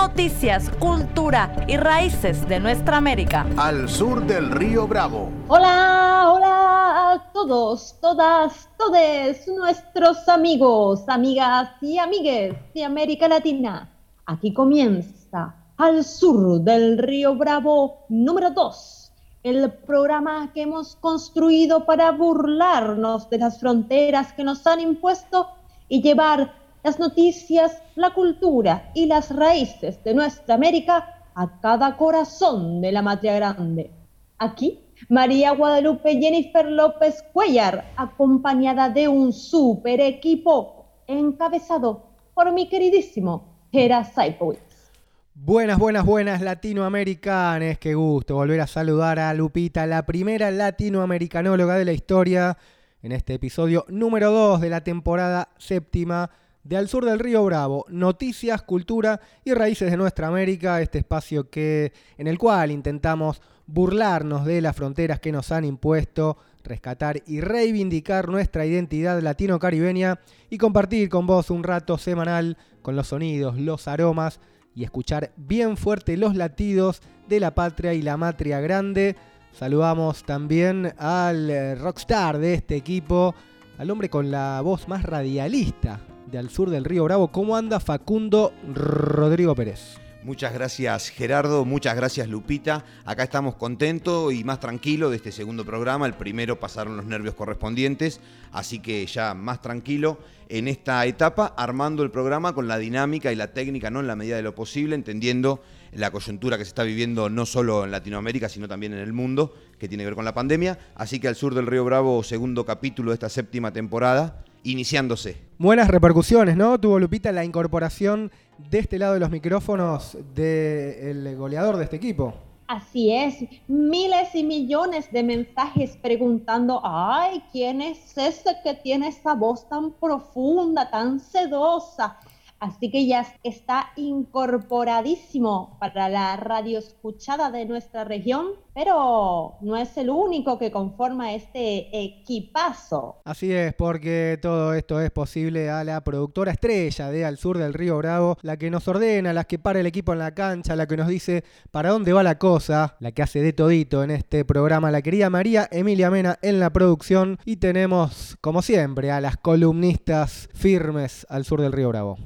Noticias, cultura y raíces de nuestra América. Al sur del río Bravo. Hola, hola a todos, todas, todes, nuestros amigos, amigas y amigues de América Latina. Aquí comienza Al sur del río Bravo número 2, el programa que hemos construido para burlarnos de las fronteras que nos han impuesto y llevar las noticias, la cultura y las raíces de nuestra América a cada corazón de la matria grande. Aquí, María Guadalupe Jennifer López Cuellar, acompañada de un super equipo encabezado por mi queridísimo Hera Saipowitz. Buenas, buenas, buenas latinoamericanes. Qué gusto volver a saludar a Lupita, la primera latinoamericanóloga de la historia, en este episodio número 2 de la temporada séptima de Al Sur del Río Bravo, noticias, cultura y raíces de nuestra América, este espacio que, en el cual intentamos burlarnos de las fronteras que nos han impuesto, rescatar y reivindicar nuestra identidad latino-caribeña y compartir con vos un rato semanal con los sonidos, los aromas y escuchar bien fuerte los latidos de la patria y la matria grande. Saludamos también al rockstar de este equipo, al hombre con la voz más radialista de Al Sur del Río Bravo. ¿Cómo anda Facundo Rodrigo Pérez? Muchas gracias Gerardo, muchas gracias Lupita. Acá estamos contentos y más tranquilos de este segundo programa. El primero pasaron los nervios correspondientes, así que ya más tranquilo en esta etapa, armando el programa con la dinámica y la técnica, ¿no? En la medida de lo posible, entendiendo la coyuntura que se está viviendo no solo en Latinoamérica, sino también en el mundo, que tiene que ver con la pandemia. Así que al sur del Río Bravo, segundo capítulo de esta séptima temporada, iniciándose. Buenas repercusiones, ¿no? Tuvo Lupita la incorporación de este lado de los micrófonos del goleador de este equipo. Así es, miles y millones de mensajes preguntando, ay, ¿quién es ese que tiene esa voz tan profunda, tan sedosa? Así que ya está incorporadísimo para la radio escuchada de nuestra región, pero no es el único que conforma este equipazo. Así es, porque todo esto es posible a la productora estrella de Al Sur del Río Bravo, la que nos ordena, la que para el equipo en la cancha, la que nos dice para dónde va la cosa, la que hace de todito en este programa, la querida María Emilia Mena en la producción y tenemos, como siempre, a las columnistas firmes al sur del Río Bravo.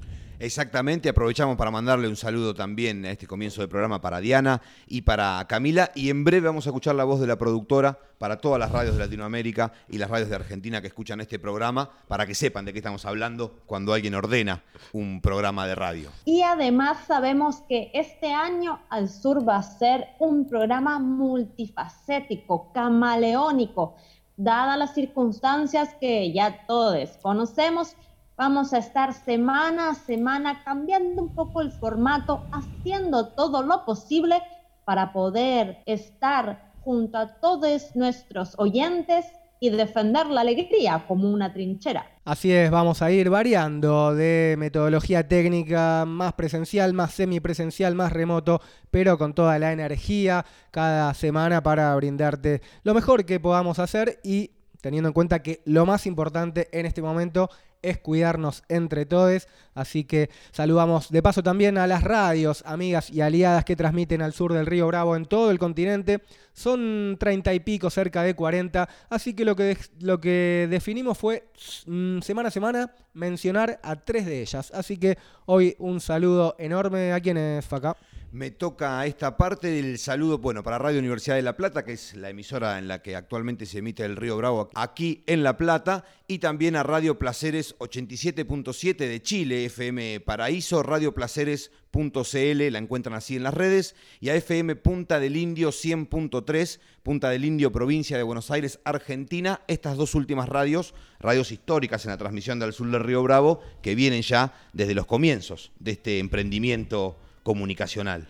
Exactamente, aprovechamos para mandarle un saludo también a este comienzo del programa para Diana y para Camila y en breve vamos a escuchar la voz de la productora para todas las radios de Latinoamérica y las radios de Argentina que escuchan este programa para que sepan de qué estamos hablando cuando alguien ordena un programa de radio. Y además sabemos que este año Al Sur va a ser un programa multifacético, camaleónico, dadas las circunstancias que ya todos conocemos Vamos a estar semana a semana cambiando un poco el formato, haciendo todo lo posible para poder estar junto a todos nuestros oyentes y defender la alegría como una trinchera. Así es, vamos a ir variando de metodología técnica más presencial, más semipresencial, más remoto, pero con toda la energía cada semana para brindarte lo mejor que podamos hacer y teniendo en cuenta que lo más importante en este momento es cuidarnos entre todos. Así que saludamos de paso también a las radios, amigas y aliadas que transmiten al sur del Río Bravo en todo el continente. Son treinta y pico, cerca de 40. Así que lo que, lo que definimos fue mm, semana a semana mencionar a tres de ellas. Así que hoy un saludo enorme a quienes, Faca. Me toca esta parte del saludo, bueno, para Radio Universidad de La Plata, que es la emisora en la que actualmente se emite el Río Bravo aquí en La Plata, y también a Radio Placeres 87.7 de Chile, FM Paraíso, radioplaceres.cl, la encuentran así en las redes, y a FM Punta del Indio 100.3, Punta del Indio, provincia de Buenos Aires, Argentina, estas dos últimas radios, radios históricas en la transmisión del sur del Río Bravo, que vienen ya desde los comienzos de este emprendimiento comunicacional.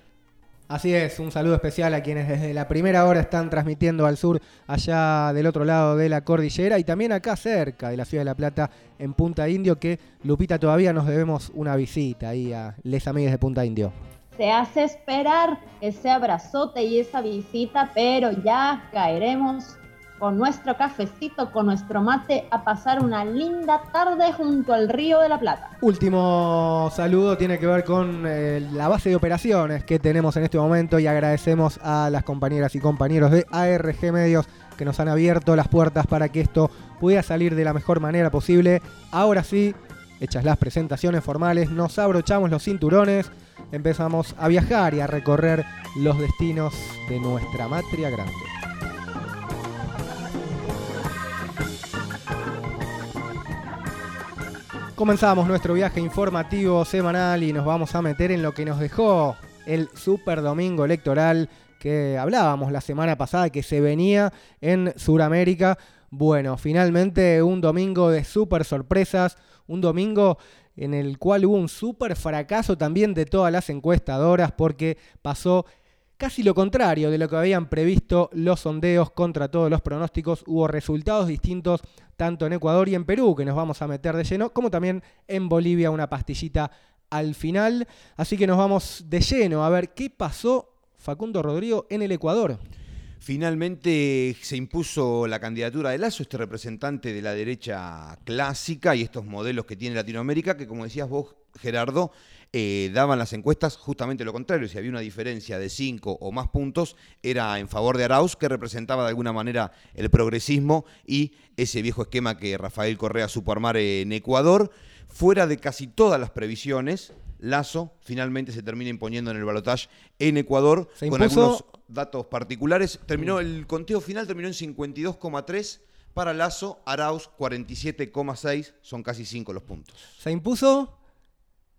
Así es, un saludo especial a quienes desde la primera hora están transmitiendo al sur, allá del otro lado de la cordillera y también acá cerca de la ciudad de La Plata, en Punta Indio, que Lupita todavía nos debemos una visita ahí a les amigues de Punta Indio. Se hace esperar ese abrazote y esa visita, pero ya caeremos con nuestro cafecito, con nuestro mate, a pasar una linda tarde junto al río de la Plata. Último saludo tiene que ver con eh, la base de operaciones que tenemos en este momento y agradecemos a las compañeras y compañeros de ARG Medios que nos han abierto las puertas para que esto pudiera salir de la mejor manera posible. Ahora sí, hechas las presentaciones formales, nos abrochamos los cinturones, empezamos a viajar y a recorrer los destinos de nuestra matria grande. Comenzamos nuestro viaje informativo semanal y nos vamos a meter en lo que nos dejó el Super Domingo Electoral que hablábamos la semana pasada que se venía en Sudamérica. Bueno, finalmente un domingo de super sorpresas, un domingo en el cual hubo un super fracaso también de todas las encuestadoras porque pasó casi lo contrario de lo que habían previsto los sondeos contra todos los pronósticos. Hubo resultados distintos tanto en Ecuador y en Perú, que nos vamos a meter de lleno, como también en Bolivia una pastillita al final. Así que nos vamos de lleno a ver qué pasó Facundo Rodrigo en el Ecuador. Finalmente se impuso la candidatura de Lazo, este representante de la derecha clásica y estos modelos que tiene Latinoamérica, que como decías vos, Gerardo, eh, daban las encuestas justamente lo contrario. Si había una diferencia de cinco o más puntos, era en favor de Arauz, que representaba de alguna manera el progresismo y ese viejo esquema que Rafael Correa supo armar en Ecuador. Fuera de casi todas las previsiones, Lazo finalmente se termina imponiendo en el balotaje en Ecuador con algunos datos particulares. Terminó el conteo final terminó en 52,3 para Lazo, Arauz 47,6, son casi 5 los puntos. Se impuso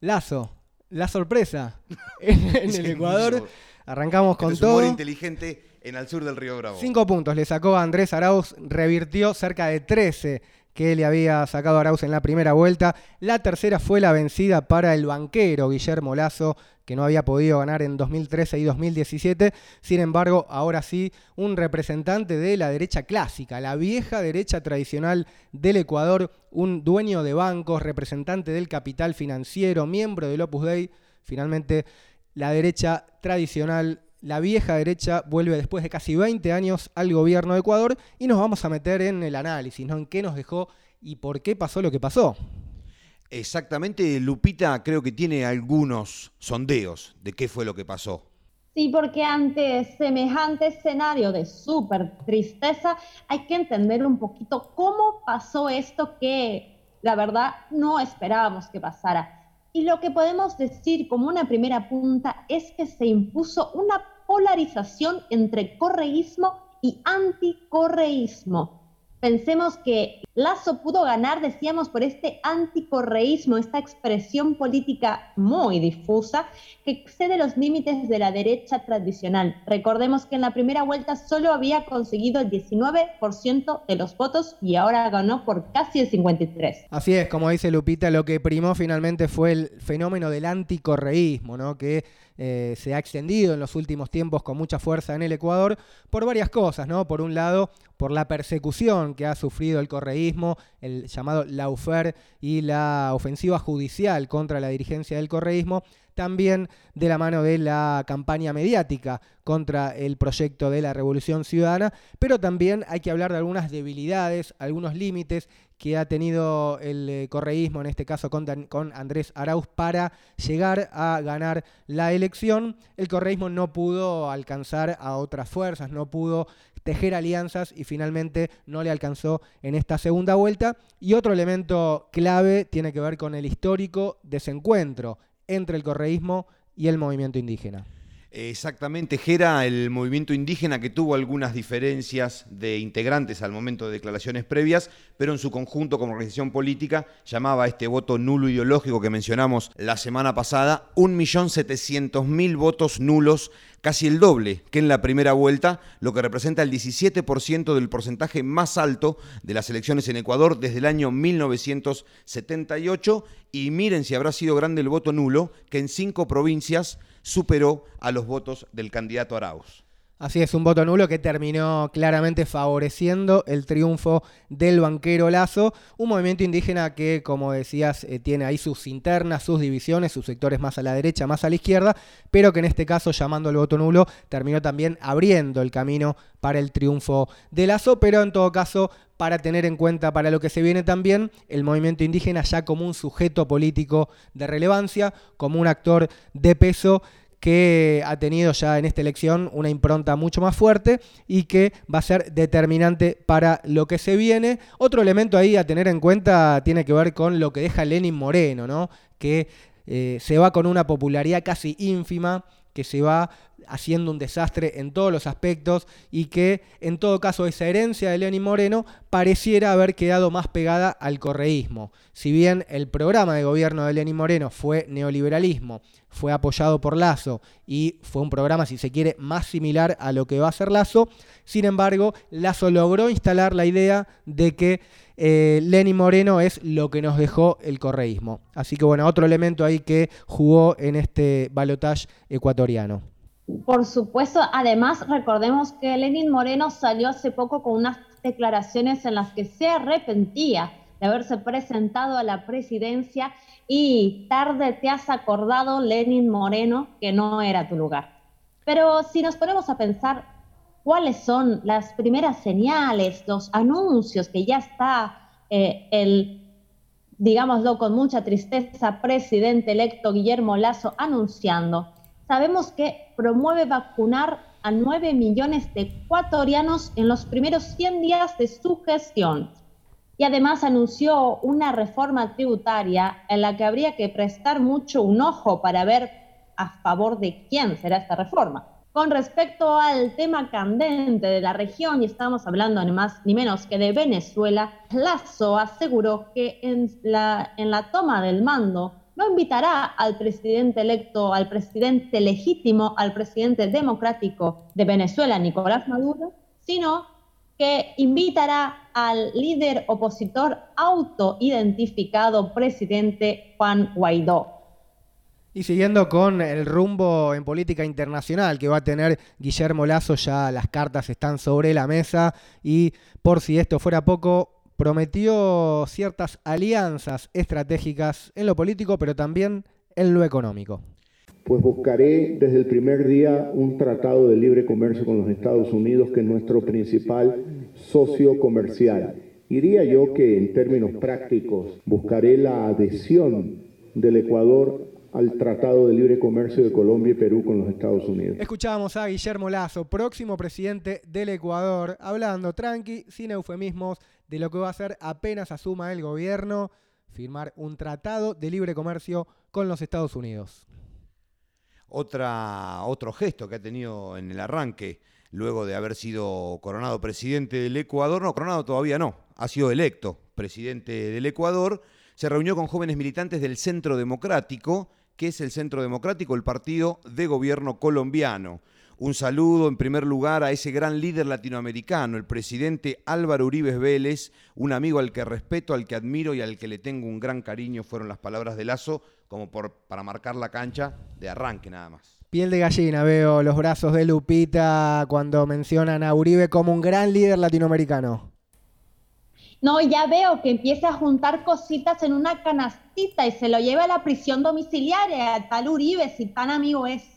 Lazo, la sorpresa en, el Ecuador. Arrancamos con todo. Humor inteligente en el sur del Río Bravo. Cinco puntos le sacó a Andrés Arauz, revirtió cerca de 13 que le había sacado Arauz en la primera vuelta. La tercera fue la vencida para el banquero Guillermo Lazo, que no había podido ganar en 2013 y 2017. Sin embargo, ahora sí, un representante de la derecha clásica, la vieja derecha tradicional del Ecuador, un dueño de bancos, representante del capital financiero, miembro del Opus Dei. Finalmente, la derecha tradicional la vieja derecha vuelve después de casi 20 años al gobierno de Ecuador y nos vamos a meter en el análisis, ¿no? En qué nos dejó y por qué pasó lo que pasó. Exactamente, Lupita creo que tiene algunos sondeos de qué fue lo que pasó. Sí, porque ante semejante escenario de súper tristeza hay que entender un poquito cómo pasó esto que la verdad no esperábamos que pasara. Y lo que podemos decir como una primera punta es que se impuso una polarización entre correísmo y anticorreísmo. Pensemos que Lazo pudo ganar, decíamos, por este anticorreísmo, esta expresión política muy difusa que excede los límites de la derecha tradicional. Recordemos que en la primera vuelta solo había conseguido el 19% de los votos y ahora ganó por casi el 53%. Así es, como dice Lupita, lo que primó finalmente fue el fenómeno del anticorreísmo, ¿no? que eh, se ha extendido en los últimos tiempos con mucha fuerza en el Ecuador por varias cosas, ¿no? Por un lado, por la persecución que ha sufrido el correísmo, el llamado laufer y la ofensiva judicial contra la dirigencia del correísmo, también de la mano de la campaña mediática contra el proyecto de la Revolución Ciudadana, pero también hay que hablar de algunas debilidades, algunos límites que ha tenido el eh, correísmo, en este caso con, con, Andrés Arauz, para llegar a ganar la elección. El correísmo no pudo alcanzar a otras fuerzas, no pudo tejer alianzas y finalmente no le alcanzó en esta segunda vuelta. Y otro elemento clave tiene que ver con el histórico desencuentro entre el correísmo y el movimiento indígena. Exactamente, Gera, el movimiento indígena que tuvo algunas diferencias de integrantes al momento de declaraciones previas, pero en su conjunto como organización política llamaba este voto nulo ideológico que mencionamos la semana pasada 1.700.000 votos nulos casi el doble que en la primera vuelta, lo que representa el 17% del porcentaje más alto de las elecciones en Ecuador desde el año 1978. Y miren si habrá sido grande el voto nulo, que en cinco provincias superó a los votos del candidato Arauz. Así es, un voto nulo que terminó claramente favoreciendo el triunfo del banquero Lazo, un movimiento indígena que, como decías, eh, tiene ahí sus internas, sus divisiones, sus sectores más a la derecha, más a la izquierda, pero que en este caso, llamando al voto nulo, terminó también abriendo el camino para el triunfo de Lazo, pero en todo caso, para tener en cuenta para lo que se viene también, el movimiento indígena ya como un sujeto político de relevancia, como un actor de peso que ha tenido ya en esta elección una impronta mucho más fuerte y que va a ser determinante para lo que se viene. Otro elemento ahí a tener en cuenta tiene que ver con lo que deja Lenin Moreno, ¿no? que eh, se va con una popularidad casi ínfima, que se va haciendo un desastre en todos los aspectos y que en todo caso esa herencia de Lenin Moreno pareciera haber quedado más pegada al correísmo. Si bien el programa de gobierno de Lenin Moreno fue neoliberalismo, fue apoyado por Lazo y fue un programa, si se quiere, más similar a lo que va a ser Lazo. Sin embargo, Lazo logró instalar la idea de que eh, Moreno es lo que nos dejó el correísmo. Así que bueno, otro elemento ahí que jugó en este balotaje ecuatoriano. Por supuesto, además recordemos que Lenin Moreno salió hace poco con unas declaraciones en las que se arrepentía de haberse presentado a la presidencia y tarde te has acordado, Lenin Moreno, que no era tu lugar. Pero si nos ponemos a pensar cuáles son las primeras señales, los anuncios que ya está eh, el, digámoslo con mucha tristeza, presidente electo Guillermo Lazo anunciando, sabemos que promueve vacunar a 9 millones de ecuatorianos en los primeros 100 días de su gestión y además anunció una reforma tributaria en la que habría que prestar mucho un ojo para ver a favor de quién será esta reforma. Con respecto al tema candente de la región, y estamos hablando ni más ni menos que de Venezuela, Lazo aseguró que en la, en la toma del mando no invitará al presidente electo, al presidente legítimo, al presidente democrático de Venezuela, Nicolás Maduro, sino que invitará al líder opositor autoidentificado presidente Juan Guaidó. Y siguiendo con el rumbo en política internacional que va a tener Guillermo Lazo, ya las cartas están sobre la mesa y por si esto fuera poco, prometió ciertas alianzas estratégicas en lo político, pero también en lo económico. Pues buscaré desde el primer día un tratado de libre comercio con los Estados Unidos, que es nuestro principal socio comercial. Diría yo que en términos prácticos buscaré la adhesión del Ecuador al Tratado de Libre Comercio de Colombia y Perú con los Estados Unidos. Escuchábamos a Guillermo Lazo, próximo presidente del Ecuador, hablando tranqui, sin eufemismos, de lo que va a hacer apenas asuma el gobierno, firmar un tratado de libre comercio con los Estados Unidos otra, otro gesto que ha tenido en el arranque, luego de haber sido coronado presidente del Ecuador, no, coronado todavía no, ha sido electo presidente del Ecuador, se reunió con jóvenes militantes del Centro Democrático, que es el Centro Democrático, el partido de gobierno colombiano. Un saludo en primer lugar a ese gran líder latinoamericano, el presidente Álvaro Uribe Vélez, un amigo al que respeto, al que admiro y al que le tengo un gran cariño, fueron las palabras de Lazo, como por, para marcar la cancha de arranque nada más. Piel de gallina, veo los brazos de Lupita cuando mencionan a Uribe como un gran líder latinoamericano. No, ya veo que empieza a juntar cositas en una canastita y se lo lleva a la prisión domiciliaria, a tal Uribe, si tan amigo es.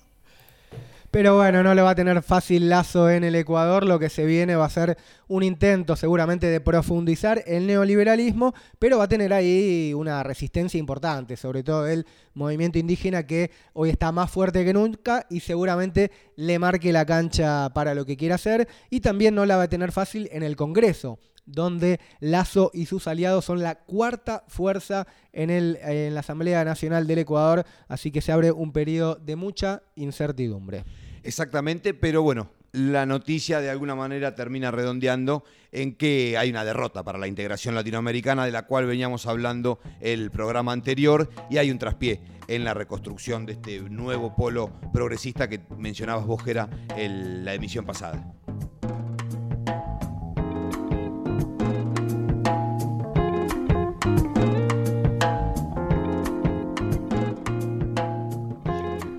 Pero bueno, no lo va a tener fácil Lazo en el Ecuador. Lo que se viene va a ser un intento seguramente de profundizar el neoliberalismo, pero va a tener ahí una resistencia importante, sobre todo el movimiento indígena que hoy está más fuerte que nunca y seguramente le marque la cancha para lo que quiera hacer. Y también no la va a tener fácil en el Congreso donde Lazo y sus aliados son la cuarta fuerza en, el, en la Asamblea Nacional del Ecuador, así que se abre un periodo de mucha incertidumbre. Exactamente, pero bueno, la noticia de alguna manera termina redondeando en que hay una derrota para la integración latinoamericana de la cual veníamos hablando el programa anterior y hay un traspié en la reconstrucción de este nuevo polo progresista que mencionabas vos, Gera, en la emisión pasada.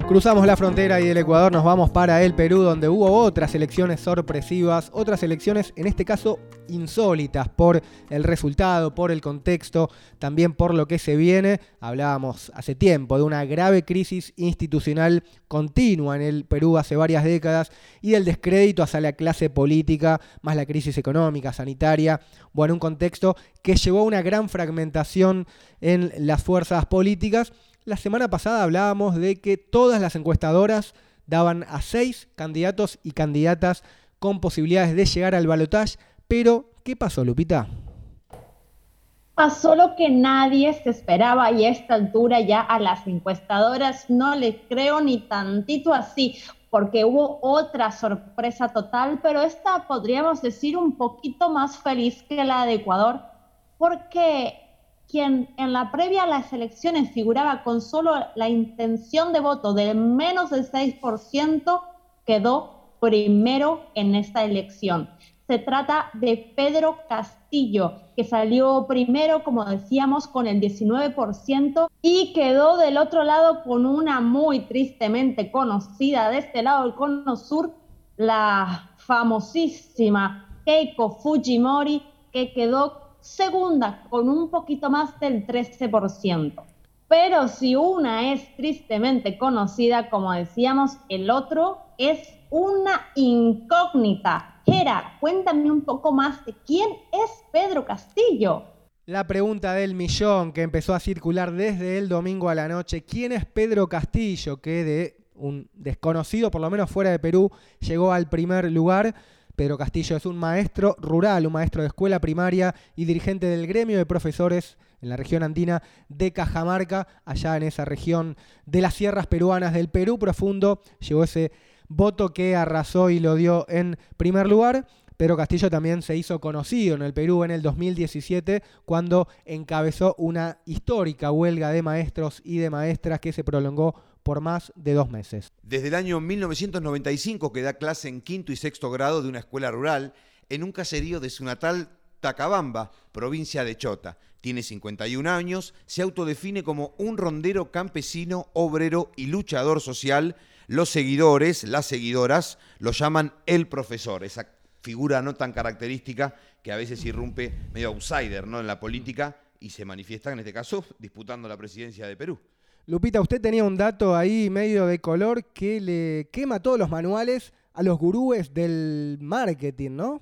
Cruzamos la frontera y del Ecuador nos vamos para el Perú, donde hubo otras elecciones sorpresivas, otras elecciones en este caso insólitas por el resultado, por el contexto, también por lo que se viene. Hablábamos hace tiempo de una grave crisis institucional continua en el Perú hace varias décadas y del descrédito hacia la clase política, más la crisis económica, sanitaria, bueno, un contexto que llevó a una gran fragmentación en las fuerzas políticas la semana pasada hablábamos de que todas las encuestadoras daban a seis candidatos y candidatas con posibilidades de llegar al balotaje, pero ¿qué pasó, Lupita? Pasó lo que nadie se esperaba y a esta altura ya a las encuestadoras no le creo ni tantito así, porque hubo otra sorpresa total, pero esta podríamos decir un poquito más feliz que la de Ecuador, porque quien en la previa a las elecciones figuraba con solo la intención de voto de menos del 6%, quedó primero en esta elección. Se trata de Pedro Castillo, que salió primero, como decíamos, con el 19% y quedó del otro lado con una muy tristemente conocida de este lado del cono sur, la famosísima Keiko Fujimori, que quedó segunda con un poquito más del 13%. Pero si una es tristemente conocida, como decíamos, el otro es una incógnita. Gera, cuéntame un poco más de quién es Pedro Castillo. La pregunta del millón que empezó a circular desde el domingo a la noche, ¿quién es Pedro Castillo? Que de un desconocido, por lo menos fuera de Perú, llegó al primer lugar. Pedro Castillo es un maestro rural, un maestro de escuela primaria y dirigente del gremio de profesores en la región andina de Cajamarca, allá en esa región de las sierras peruanas del Perú profundo. Llegó ese voto que arrasó y lo dio en primer lugar. Pedro Castillo también se hizo conocido en el Perú en el 2017 cuando encabezó una histórica huelga de maestros y de maestras que se prolongó por más de dos meses. Desde el año 1995 que da clase en quinto y sexto grado de una escuela rural en un caserío de su natal Tacabamba, provincia de Chota. Tiene 51 años, se autodefine como un rondero campesino, obrero y luchador social. Los seguidores, las seguidoras, lo llaman el profesor, esa figura no tan característica que a veces irrumpe medio outsider ¿no? en la política y se manifiesta, en este caso, disputando la presidencia de Perú. Lupita, usted tenía un dato ahí medio de color que le quema todos los manuales a los gurúes del marketing, ¿no?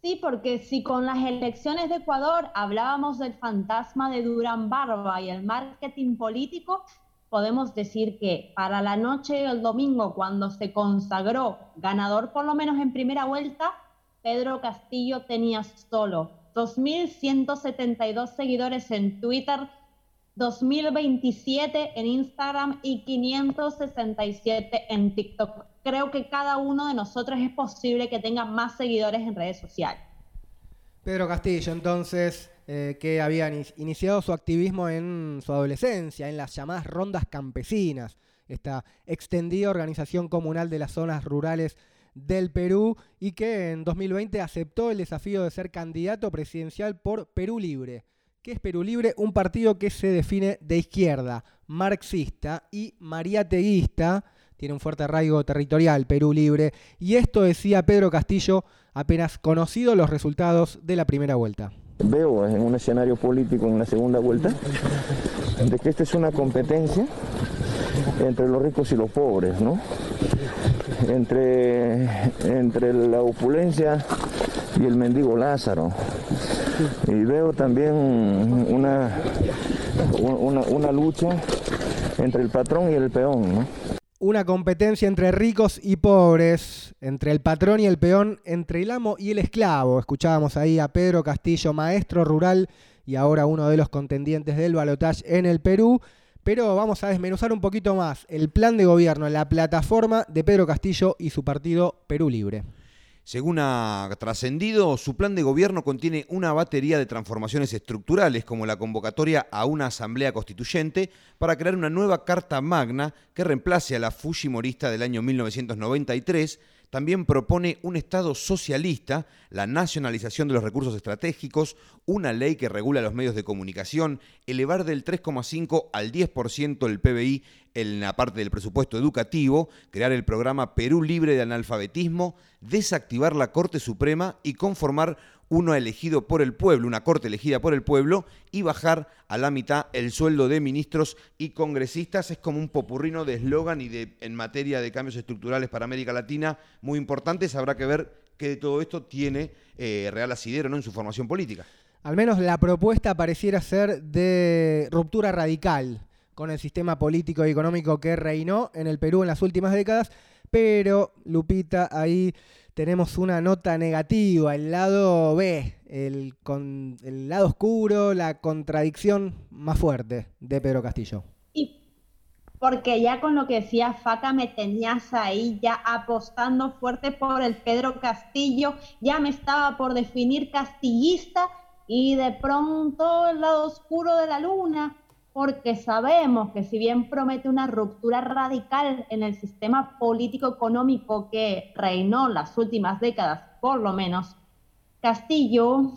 Sí, porque si con las elecciones de Ecuador hablábamos del fantasma de Durán Barba y el marketing político, podemos decir que para la noche del domingo, cuando se consagró ganador por lo menos en primera vuelta, Pedro Castillo tenía solo 2.172 seguidores en Twitter 2027 en Instagram y 567 en TikTok. Creo que cada uno de nosotros es posible que tenga más seguidores en redes sociales. Pedro Castillo, entonces, eh, que había iniciado su activismo en su adolescencia, en las llamadas rondas campesinas, esta extendida organización comunal de las zonas rurales del Perú y que en 2020 aceptó el desafío de ser candidato presidencial por Perú Libre. ¿Qué es Perú Libre? Un partido que se define de izquierda, marxista y mariateguista. Tiene un fuerte arraigo territorial, Perú Libre. Y esto decía Pedro Castillo apenas conocido los resultados de la primera vuelta. Veo en un escenario político en una segunda vuelta de que esta es una competencia entre los ricos y los pobres, ¿no? Entre, entre la opulencia y el mendigo Lázaro. Y veo también una, una, lucha entre el patrón y el peón. Una competencia entre ricos y pobres, entre el patrón y el peón, entre el amo y el esclavo. Escuchábamos ahí a Pedro Castillo, maestro rural y ahora uno de los contendientes del balotaje en el Perú. pero vamos a desmenuzar un poquito más el plan de gobierno, la plataforma de Pedro Castillo y su partido Perú Libre. Según ha trascendido, su plan de gobierno contiene una batería de transformaciones estructurales, como la convocatoria a una asamblea constituyente para crear una nueva Carta Magna que reemplace a la Fujimorista del año 1993 también propone un Estado socialista, la nacionalización de los recursos estratégicos, una ley que regula los medios de comunicación, elevar del 3,5 al 10% el PBI en la parte del presupuesto educativo, crear el programa Perú Libre de Analfabetismo, desactivar la Corte Suprema y conformar uno elegido por el pueblo, una corte elegida por el pueblo, y bajar a la mitad el sueldo de ministros y congresistas. Es como un popurrino de eslogan y de, en materia de cambios estructurales para América Latina muy importantes. Habrá que ver qué de todo esto tiene eh, Real Asidero ¿no? en su formación política. Al menos la propuesta pareciera ser de ruptura radical con el sistema político y económico que reinó en el Perú en las últimas décadas, pero Lupita ahí tenemos una nota negativa, el lado B, el, lado oscuro, la contradicción más fuerte de Pedro Castillo. Y porque ya con lo que decía Faca me tenías ahí ya apostando fuerte por el Pedro Castillo, ya me estaba por definir castillista y de pronto el lado oscuro de la luna porque sabemos que si bien promete una ruptura radical en el sistema político-económico que reinó las últimas décadas, por lo menos, Castillo,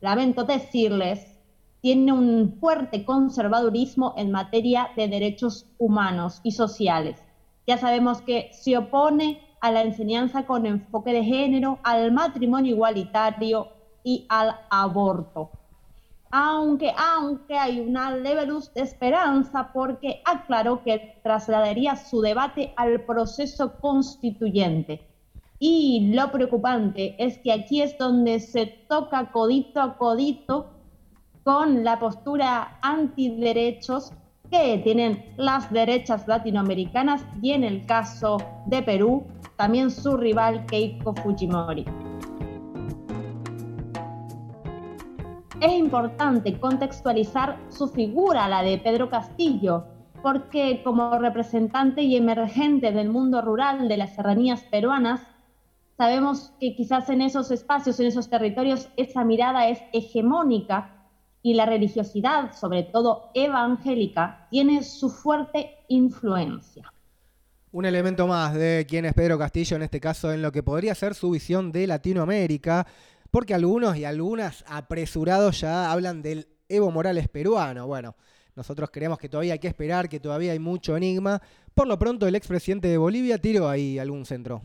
lamento decirles, tiene un fuerte conservadurismo en materia de derechos humanos y sociales. Ya sabemos que se opone a la enseñanza con enfoque de género, al matrimonio igualitario y al aborto aunque, aunque hay una leve luz de esperanza porque aclaró que trasladaría su debate al proceso constituyente. Y lo preocupante es que aquí es donde se toca codito a codito con la postura antiderechos que tienen las derechas latinoamericanas y en el caso de Perú, también su rival Keiko Fujimori. Es importante contextualizar su figura, la de Pedro Castillo, porque como representante y emergente del mundo rural de las serranías peruanas, sabemos que quizás en esos espacios, en esos territorios, esa mirada es hegemónica y la religiosidad, sobre todo evangélica, tiene su fuerte influencia. Un elemento más de quién es Pedro Castillo, en este caso en lo que podría ser su visión de Latinoamérica, porque algunos y algunas apresurados ya hablan del Evo Morales peruano. Bueno, nosotros creemos que todavía hay que esperar, que todavía hay mucho enigma. Por lo pronto, el expresidente de Bolivia tiró ahí algún centro.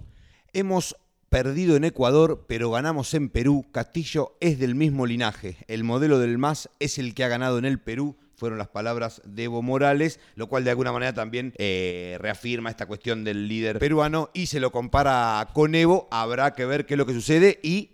Hemos perdido en Ecuador, pero ganamos en Perú. Castillo es del mismo linaje. El modelo del MAS es el que ha ganado en el Perú. Fueron las palabras de Evo Morales, lo cual de alguna manera también eh, reafirma esta cuestión del líder peruano y se lo compara con Evo. Habrá que ver qué es lo que sucede y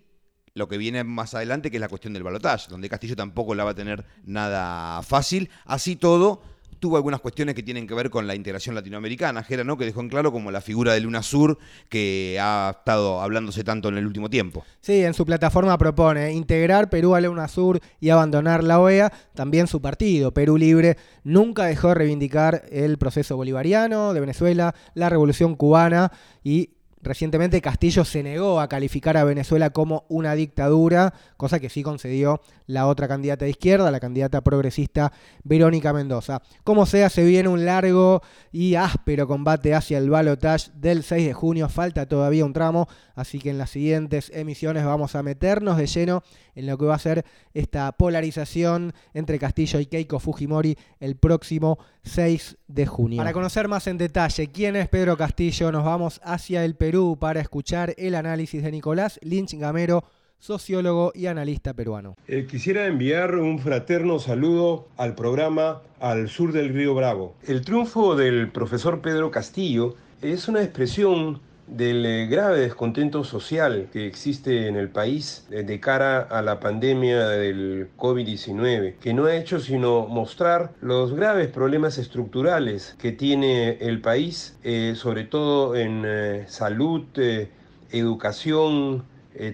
lo que viene más adelante, que es la cuestión del balotaje, donde Castillo tampoco la va a tener nada fácil. Así todo, tuvo algunas cuestiones que tienen que ver con la integración latinoamericana, Jera, ¿no? Que dejó en claro como la figura de Luna Sur que ha estado hablándose tanto en el último tiempo. Sí, en su plataforma propone integrar Perú a Luna Sur y abandonar la OEA. También su partido, Perú Libre, nunca dejó de reivindicar el proceso bolivariano de Venezuela, la revolución cubana y Recientemente Castillo se negó a calificar a Venezuela como una dictadura, cosa que sí concedió la otra candidata de izquierda, la candidata progresista Verónica Mendoza. Como sea, se viene un largo y áspero combate hacia el balotage del 6 de junio. Falta todavía un tramo, así que en las siguientes emisiones vamos a meternos de lleno en lo que va a ser esta polarización entre Castillo y Keiko Fujimori el próximo 6 de junio. Para conocer más en detalle quién es Pedro Castillo, nos vamos hacia el Perú para escuchar el análisis de Nicolás Lynch Gamero sociólogo y analista peruano. Eh, quisiera enviar un fraterno saludo al programa Al Sur del Río Bravo. El triunfo del profesor Pedro Castillo es una expresión del eh, grave descontento social que existe en el país eh, de cara a la pandemia del COVID-19, que no ha hecho sino mostrar los graves problemas estructurales que tiene el país, sobre todo en salud, educación,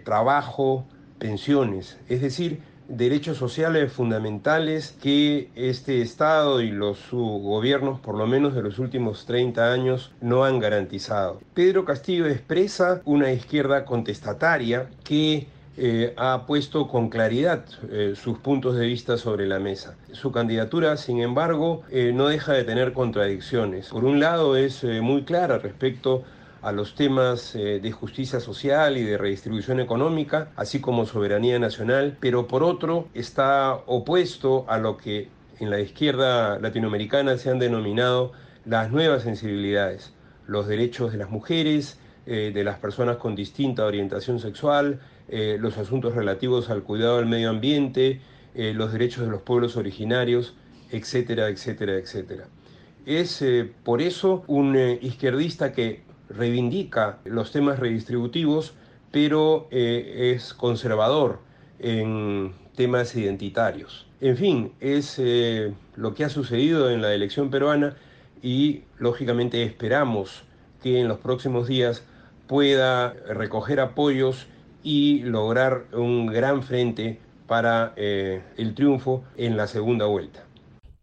trabajo, pensiones. Es decir, derechos sociales fundamentales que este Estado y los gobiernos, por lo menos de los últimos 30 años, no han garantizado. Pedro Castillo expresa una izquierda contestataria que eh, ha puesto con claridad eh, sus puntos de vista sobre la mesa. Su candidatura, sin embargo, eh, no deja de tener contradicciones. Por un lado, es muy clara respecto a los temas de justicia social y de redistribución económica, así como soberanía nacional, pero por otro está opuesto a lo que en la izquierda latinoamericana se han denominado las nuevas sensibilidades, los derechos de las mujeres, de las personas con distinta orientación sexual, eh, los asuntos relativos al cuidado del medio ambiente, eh, los derechos de los pueblos originarios, etcétera, etcétera, etcétera. Es eh, por eso un izquierdista que reivindica los temas redistributivos, pero es conservador en temas identitarios. En fin, es lo que ha sucedido en la elección peruana y lógicamente esperamos que en los próximos días pueda recoger apoyos y lograr un gran frente para eh, el triunfo en la segunda vuelta.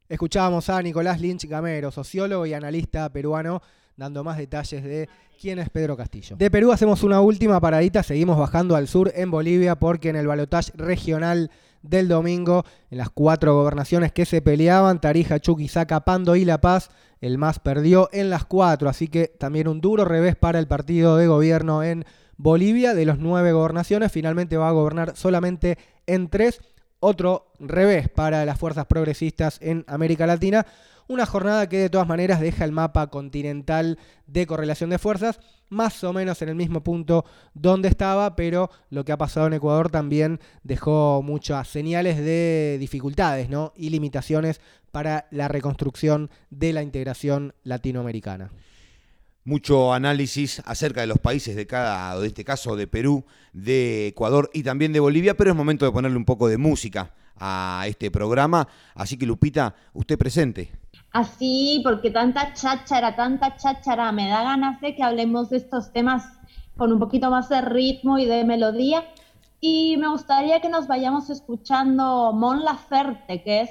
Escuchábamos a Nicolás Lynch Gamero, sociólogo y analista peruano, dando más detalles de quién es Pedro Castillo. De Perú hacemos una última paradita, seguimos bajando al sur en Bolivia porque en el balotaje regional del domingo, en las cuatro gobernaciones que se peleaban, Tarija, Chuquisaca, Pando y La Paz, el MAS perdió en las cuatro, así que también un duro revés para el partido de gobierno en Bolivia, de los nueve gobernaciones, finalmente va a gobernar solamente en tres. Otro revés para las fuerzas progresistas en América Latina. Una jornada que de todas maneras deja el mapa continental de correlación de fuerzas más o menos en el mismo punto donde estaba, pero lo que ha pasado en Ecuador también dejó muchas señales de dificultades ¿no? y limitaciones para la reconstrucción de la integración latinoamericana mucho análisis acerca de los países de cada, de este caso de Perú, de Ecuador y también de Bolivia, pero es momento de ponerle un poco de música a este programa. Así que Lupita, usted presente. Así, porque tanta cháchara, tanta cháchara, me da ganas de que hablemos de estos temas con un poquito más de ritmo y de melodía. Y me gustaría que nos vayamos escuchando Mon Laferte, que es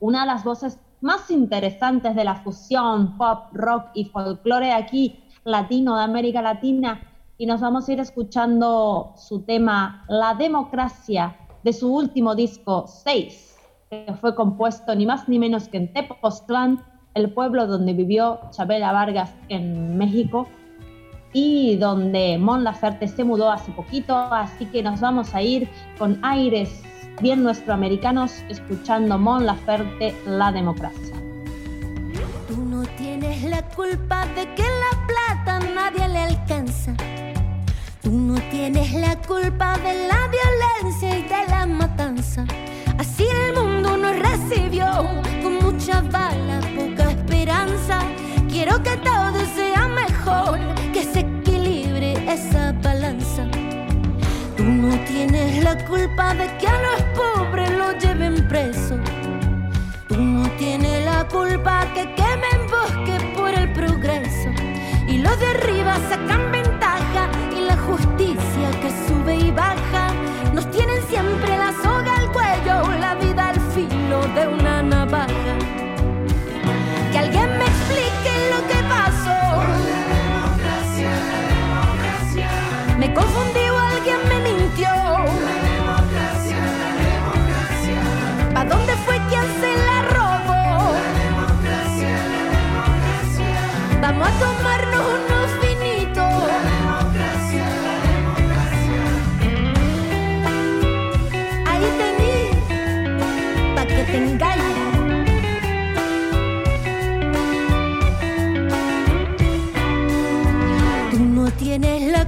una de las voces más interesantes de la fusión pop, rock y folclore aquí latino, de América Latina, y nos vamos a ir escuchando su tema La Democracia de su último disco 6, que fue compuesto ni más ni menos que en Tepoztlán, el pueblo donde vivió Chabela Vargas en México y donde Mon Laferte se mudó hace poquito, así que nos vamos a ir con aires bien nuestroamericanos escuchando Mon Laferte, La Democracia. Tú no tienes la culpa de que la plata nadie le alcanza. Tú no tienes la culpa de la violencia y de la matanza. Así el mundo nos recibió con mucha bala, poca esperanza. Quiero que todo sea mejor, que se equilibre esa balanza. Tú no tienes la culpa de que a los pobres lo lleven preso. Tú no tienes la culpa que quemen bosque por el progreso. Y los de arriba sacan ventaja y la justicia que sube y baja. Nos tienen siempre la soga al cuello, de una navaja. Que alguien me explique lo que pasó. democracia, democracia. Me confundí dónde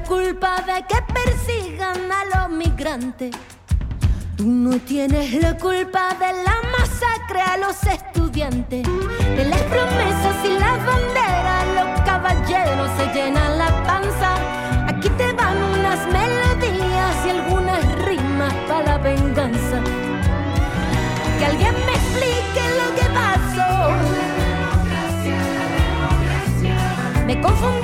culpa de que persigan a los migrantes Tú no tienes la culpa de la masacre a los estudiantes, de las promesas y las banderas, los caballeros se llenan la panza. Aquí te van unas melodías y algunas rimas para la venganza. Que alguien me explique lo que pasó. Me confundí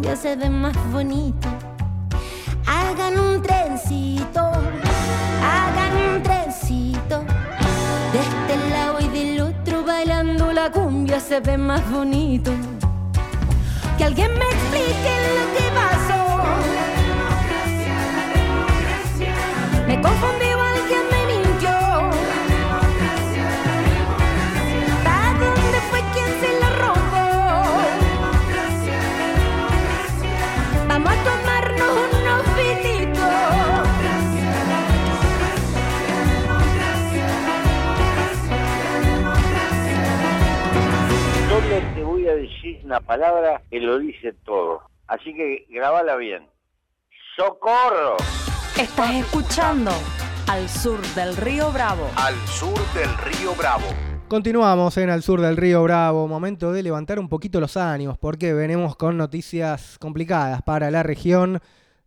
cumbia se ve más bonito. Hagan un trencito, hagan un trencito. De este lado y del otro bailando la cumbia se ve más bonito. Que alguien me explique lo que pasó. Me confundí decir una palabra que lo dice todo. Así que grabala bien. ¡Socorro! Estás escuchando Al Sur del Río Bravo. Al Sur del Río Bravo. Continuamos en Al Sur del Río Bravo. Momento de levantar un poquito los ánimos porque venimos con noticias complicadas para la región.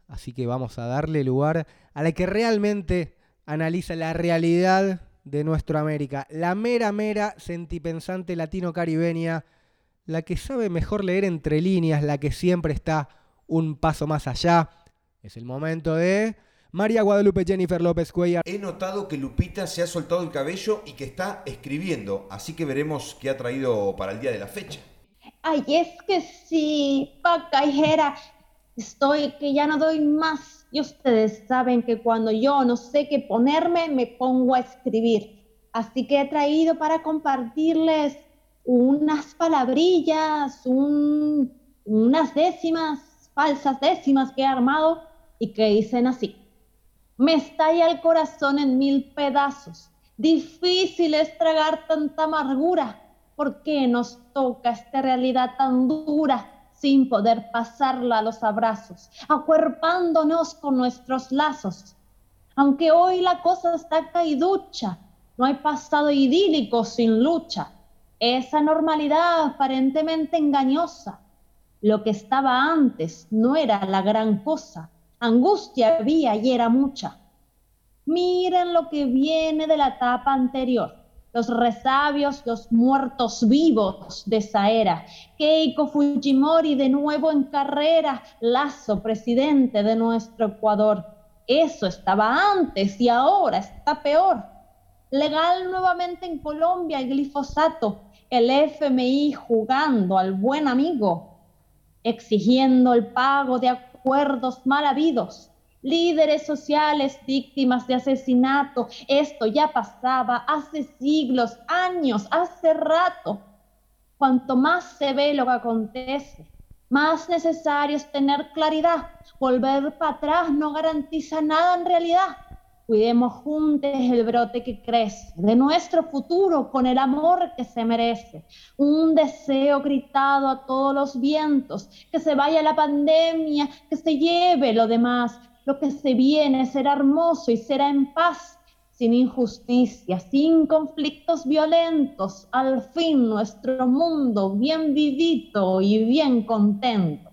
Así que vamos a darle lugar a la que realmente analiza la realidad de nuestra América. La mera, mera sentipensante latino-caribeña, la que sabe mejor leer entre líneas, la que siempre está un paso más allá. Es el momento de María Guadalupe Jennifer López Cuellar. He notado que Lupita se ha soltado el cabello y que está escribiendo, así que veremos qué ha traído para el día de la fecha. Ay, es que sí, pacaijera, estoy que ya no doy más. Y ustedes saben que cuando yo no sé qué ponerme, me pongo a escribir. Así que he traído para compartirles unas palabrillas, un- unas décimas, falsas décimas que he armado y que dicen así. Me estalla el corazón en mil pedazos. Difícil es tragar tanta amargura. ¿Por qué nos toca esta realidad tan dura sin poder pasarla a los abrazos, acuerpándonos con nuestros lazos? Aunque hoy la cosa está caiducha, no hay pasado idílico sin lucha. Esa normalidad aparentemente engañosa. Lo que estaba antes no era la gran cosa. Angustia había y era mucha. Miren lo que viene de la etapa anterior. Los resabios, los muertos vivos de esa era. Keiko Fujimori de nuevo en carrera. Lazo, presidente de nuestro Ecuador. Eso estaba antes y ahora está peor. Legal nuevamente en Colombia el glifosato. El FMI jugando al buen amigo. Exigiendo el pago de acuerdos mal habidos líderes sociales víctimas de asesinato. Esto ya pasaba hace siglos, años, hace rato. Cuanto más se ve lo que acontece, más necesario es tener claridad. Volver para atrás no garantiza nada en realidad. Cuidemos juntos el brote que crece de nuestro futuro con el amor que se merece. Un deseo gritado a todos los vientos, que se vaya la pandemia, que se lleve lo demás, lo que se viene será hermoso y será en paz, sin injusticia, sin conflictos violentos, al fin nuestro mundo bien vivito y bien contento.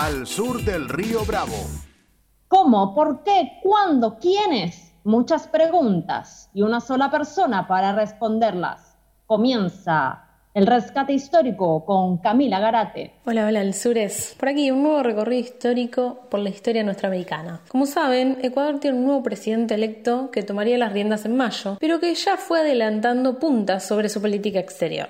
Al Sur del Río Bravo. ¿Cómo? ¿Por qué? ¿Cuándo? ¿Quiénes? Muchas preguntas y una sola persona para responderlas. Comienza el rescate histórico con Camila Garate. Hola, hola, el Sures. Por aquí un nuevo recorrido histórico por la historia norteamericana. Como saben, Ecuador tiene un nuevo presidente electo que tomaría las riendas en mayo, pero que ya fue adelantando puntas sobre su política exterior.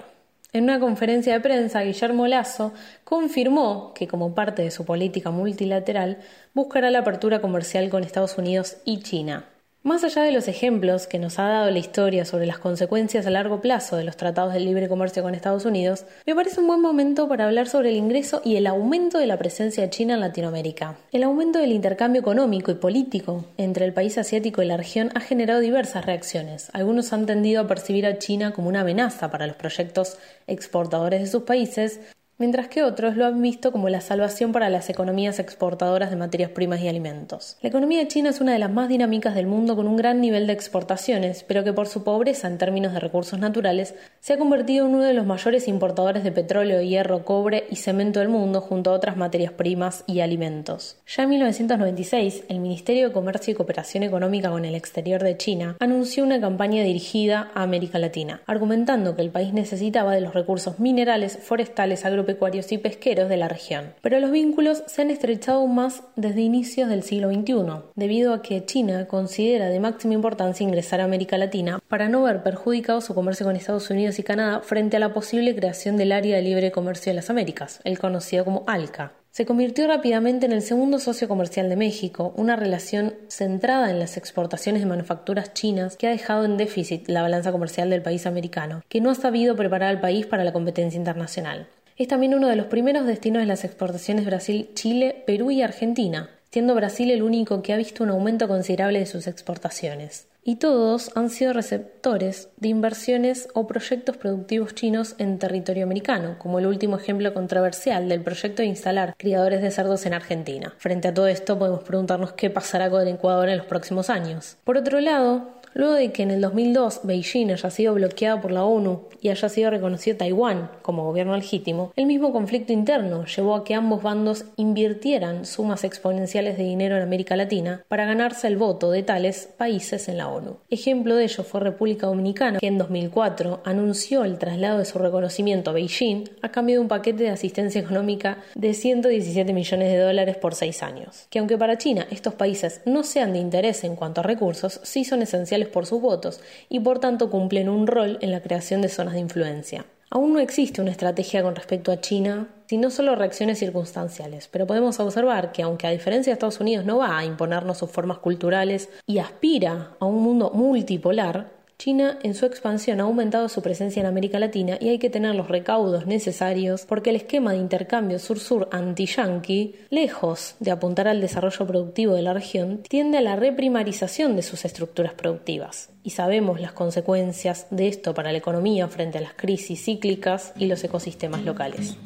En una conferencia de prensa, Guillermo Lazo confirmó que como parte de su política multilateral buscará la apertura comercial con Estados Unidos y China. Más allá de los ejemplos que nos ha dado la historia sobre las consecuencias a largo plazo de los tratados de libre comercio con Estados Unidos, me parece un buen momento para hablar sobre el ingreso y el aumento de la presencia de China en Latinoamérica. El aumento del intercambio económico y político entre el país asiático y la región ha generado diversas reacciones. Algunos han tendido a percibir a China como una amenaza para los proyectos exportadores de sus países, mientras que otros lo han visto como la salvación para las economías exportadoras de materias primas y alimentos. La economía china es una de las más dinámicas del mundo con un gran nivel de exportaciones, pero que por su pobreza en términos de recursos naturales se ha convertido en uno de los mayores importadores de petróleo, hierro, cobre y cemento del mundo junto a otras materias primas y alimentos. Ya en 1996, el Ministerio de Comercio y Cooperación Económica con el Exterior de China anunció una campaña dirigida a América Latina, argumentando que el país necesitaba de los recursos minerales, forestales, agropecuarios y pesqueros de la región. Pero los vínculos se han estrechado aún más desde inicios del siglo XXI, debido a que China considera de máxima importancia ingresar a América Latina para no ver perjudicado su comercio con Estados Unidos y Canadá frente a la posible creación del Área de Libre Comercio de las Américas, el conocido como ALCA. Se convirtió rápidamente en el segundo socio comercial de México, una relación centrada en las exportaciones de manufacturas chinas que ha dejado en déficit la balanza comercial del país americano, que no ha sabido preparar al país para la competencia internacional. Es también uno de los primeros destinos de las exportaciones Brasil, Chile, Perú y Argentina, siendo Brasil el único que ha visto un aumento considerable de sus exportaciones. Y todos han sido receptores de inversiones o proyectos productivos chinos en territorio americano, como el último ejemplo controversial del proyecto de instalar criadores de cerdos en Argentina. Frente a todo esto podemos preguntarnos qué pasará con Ecuador en los próximos años. Por otro lado, Luego de que en el 2002 Beijing haya sido bloqueado por la ONU y haya sido reconocido Taiwán como gobierno legítimo, el mismo conflicto interno llevó a que ambos bandos invirtieran sumas exponenciales de dinero en América Latina para ganarse el voto de tales países en la ONU. Ejemplo de ello fue República Dominicana, que en 2004 anunció el traslado de su reconocimiento a Beijing a cambio de un paquete de asistencia económica de 117 millones de dólares por seis años. Que aunque para China estos países no sean de interés en cuanto a recursos, sí son esenciales por sus votos y por tanto cumplen un rol en la creación de zonas de influencia. Aún no existe una estrategia con respecto a China, sino solo reacciones circunstanciales, pero podemos observar que aunque a diferencia de Estados Unidos no va a imponernos sus formas culturales y aspira a un mundo multipolar, China en su expansión ha aumentado su presencia en América Latina y hay que tener los recaudos necesarios porque el esquema de intercambio sur-sur anti-yankee, lejos de apuntar al desarrollo productivo de la región, tiende a la reprimarización de sus estructuras productivas. Y sabemos las consecuencias de esto para la economía frente a las crisis cíclicas y los ecosistemas locales.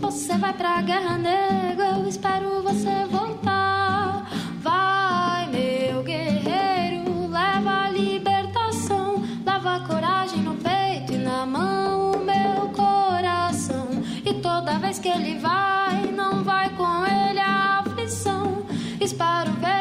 Você vai pra guerra negra, eu espero você voltar. Vai, meu guerreiro, leva a libertação, leva a coragem no peito e na mão o meu coração. E toda vez que ele vai, não vai com ele a aflição. Espero ver-te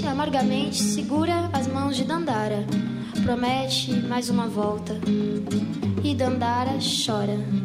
amargamente, segura as mãos de Dandara. Promete mais uma volta. E Dandara chora.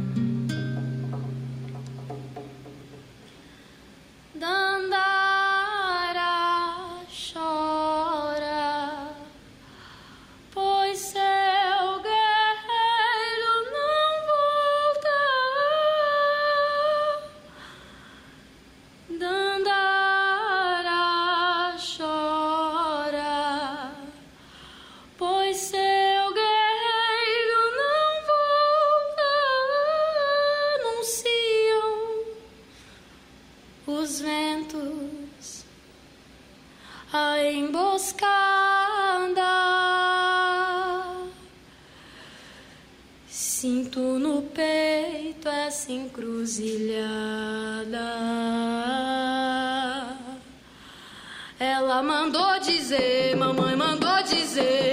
os ventos a emboscada. Sinto no peito essa encruzilhada. Ela mandou dizer, mamãe mandou dizer.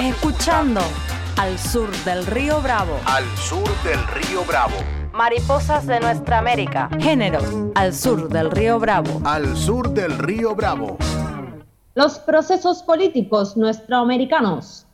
Estás escuchando Al Sur del Río Bravo. Al sur del río Bravo. Mariposas de nuestra América. Géneros. Al sur del Río Bravo. Al sur del río Bravo. Los procesos políticos nuestroamericanos.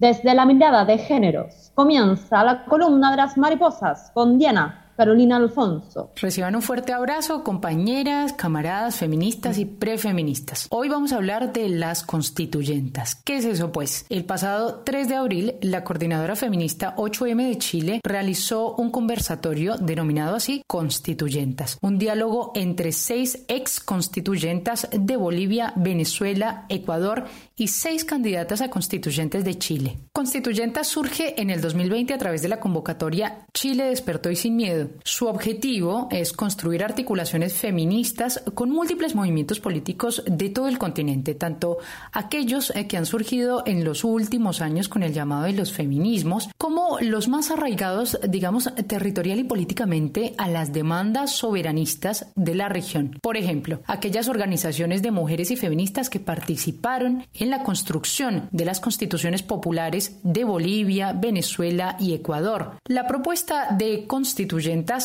Desde la mirada de géneros, comienza la columna de las mariposas con Diana Carolina Alfonso. Reciban un fuerte abrazo, compañeras, camaradas feministas y prefeministas. Hoy vamos a hablar de las constituyentas. ¿Qué es eso, pues? El pasado 3 de abril, la coordinadora feminista 8M de Chile realizó un conversatorio denominado así Constituyentas, un diálogo entre seis ex constituyentas de Bolivia, Venezuela, Ecuador y seis candidatas a constituyentes de Chile. Constituyentas surge en el 2020 a través de la convocatoria Chile despertó y sin miedo. Su objetivo es construir articulaciones feministas con múltiples movimientos políticos de todo el continente, tanto aquellos eh, que han surgido en los últimos años con el llamado de los feminismos, como los más arraigados, digamos, territorial y políticamente a las demandas soberanistas de la región. Por ejemplo, aquellas organizaciones de mujeres y feministas que participaron en la construcción de las constituciones populares de Bolivia, Venezuela y Ecuador. La propuesta de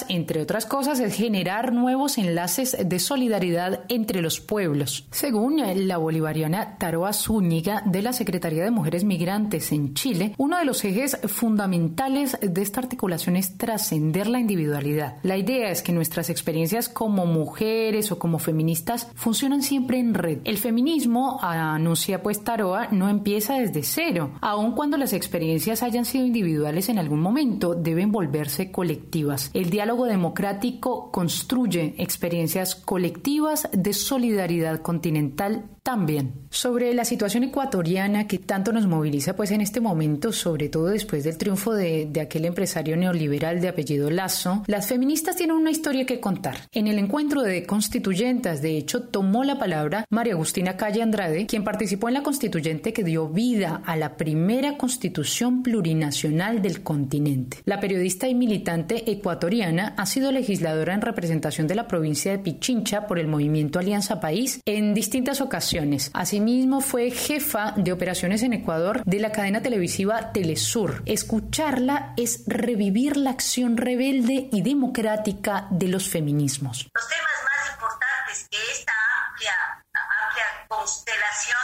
entre otras cosas, es generar nuevos enlaces de solidaridad entre los pueblos. Según la bolivariana Taroa Zúñiga de la Secretaría de Mujeres Migrantes en Chile, uno de los ejes fundamentales de esta articulación es trascender la individualidad. La idea es que nuestras experiencias como mujeres o como feministas funcionan siempre en red. El feminismo, anuncia pues Taroa, no empieza desde cero. Aun cuando las experiencias hayan sido individuales en algún momento, deben volverse colectivas. El diálogo democrático construye experiencias colectivas de solidaridad continental también. Sobre la situación ecuatoriana que tanto nos moviliza pues en este momento, sobre todo después del triunfo de, de, aquel empresario neoliberal de apellido Lazo, las feministas tienen una historia que contar. En el encuentro de constituyentas, de hecho, tomó la palabra María Agustina Calle Andrade, quien participó en la constituyente que dio vida a la primera constitución plurinacional del continente. La periodista y militante ecuatoriana ha sido legisladora en representación de la provincia de Pichincha por el movimiento Alianza País en distintas ocasiones Asimismo, fue jefa de operaciones en Ecuador de la cadena televisiva Telesur. Escucharla es revivir la acción rebelde y democrática de los feminismos. Los temas más importantes que esta amplia, constelación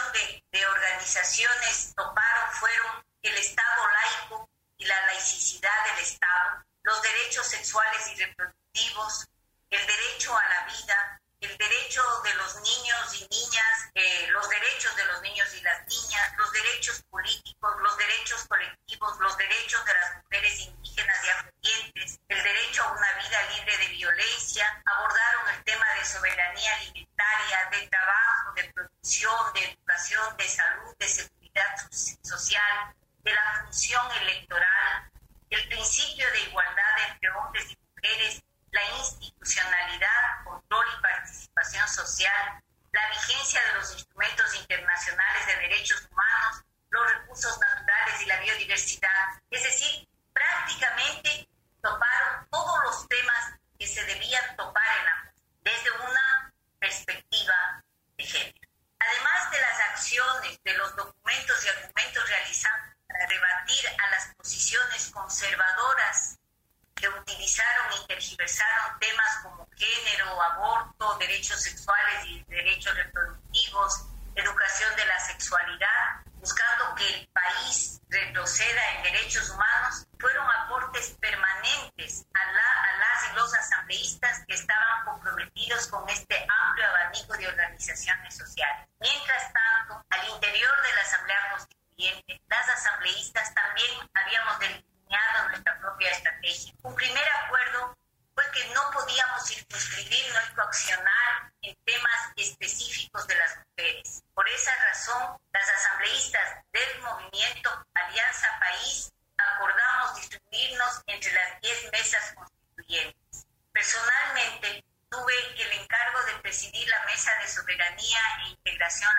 de organizaciones toparon fueron el Estado laico y la laicidad del Estado, los derechos sexuales y reproductivos, el derecho a la vida, el derecho de los niños y niñas, eh, los derechos de los niños y las niñas, los derechos políticos, los derechos colectivos, los derechos de las mujeres indígenas y afrodescendientes, el derecho a una vida libre de violencia, abordaron el tema de soberanía alimentaria, de trabajo, de producción, de educación, de salud, de seguridad social, de la función electoral, el principio de igualdad entre hombres y mujeres, la institucionalidad, control y participación social, la vigencia de los instrumentos internacionales de derechos humanos, los recursos naturales y la biodiversidad. Es decir, prácticamente toparon todos los temas que se debían topar en la, desde una perspectiva de género. Además de las acciones, de los documentos y argumentos realizados para rebatir a las posiciones conservadoras que utilizaron y tergiversaron temas como género, aborto, derechos sexuales y derechos reproductivos, educación de la sexualidad, buscando que el país retroceda en derechos humanos, fueron aportes permanentes a, la, a las y los asambleístas que estaban comprometidos con este amplio abanico de organizaciones sociales. Mientras tanto, al interior de la Asamblea Constituyente, asambleístas también habíamos delineado nuestra propia estrategia. Un primer acuerdo fue que no podíamos circunscribir nuestro accionar en temas específicos de las mujeres. Por esa razón, las asambleístas del movimiento Alianza País acordamos distribuirnos entre las 10 mesas constituyentes. Personalmente, tuve el encargo de presidir la Mesa de Soberanía e Integración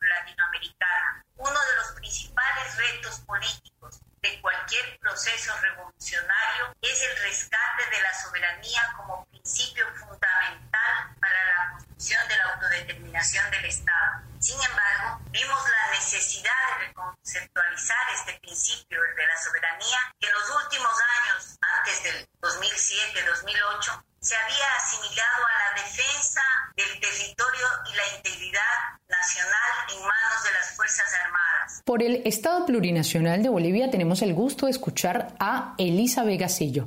Latinoamericana, uno de los principales retos políticos de cualquier proceso revolucionario es el rescate de la soberanía como principio fundamental para la construcción de la autodeterminación del Estado. Sin embargo, vimos la necesidad de reconceptualizar este principio de la soberanía que en los últimos años, antes del 2007-2008, se había asimilado a la defensa del territorio y la integridad nacional en manos de las Fuerzas Armadas. Por el Estado Plurinacional de Bolivia tenemos el gusto de escuchar a Elisa Vegasillo.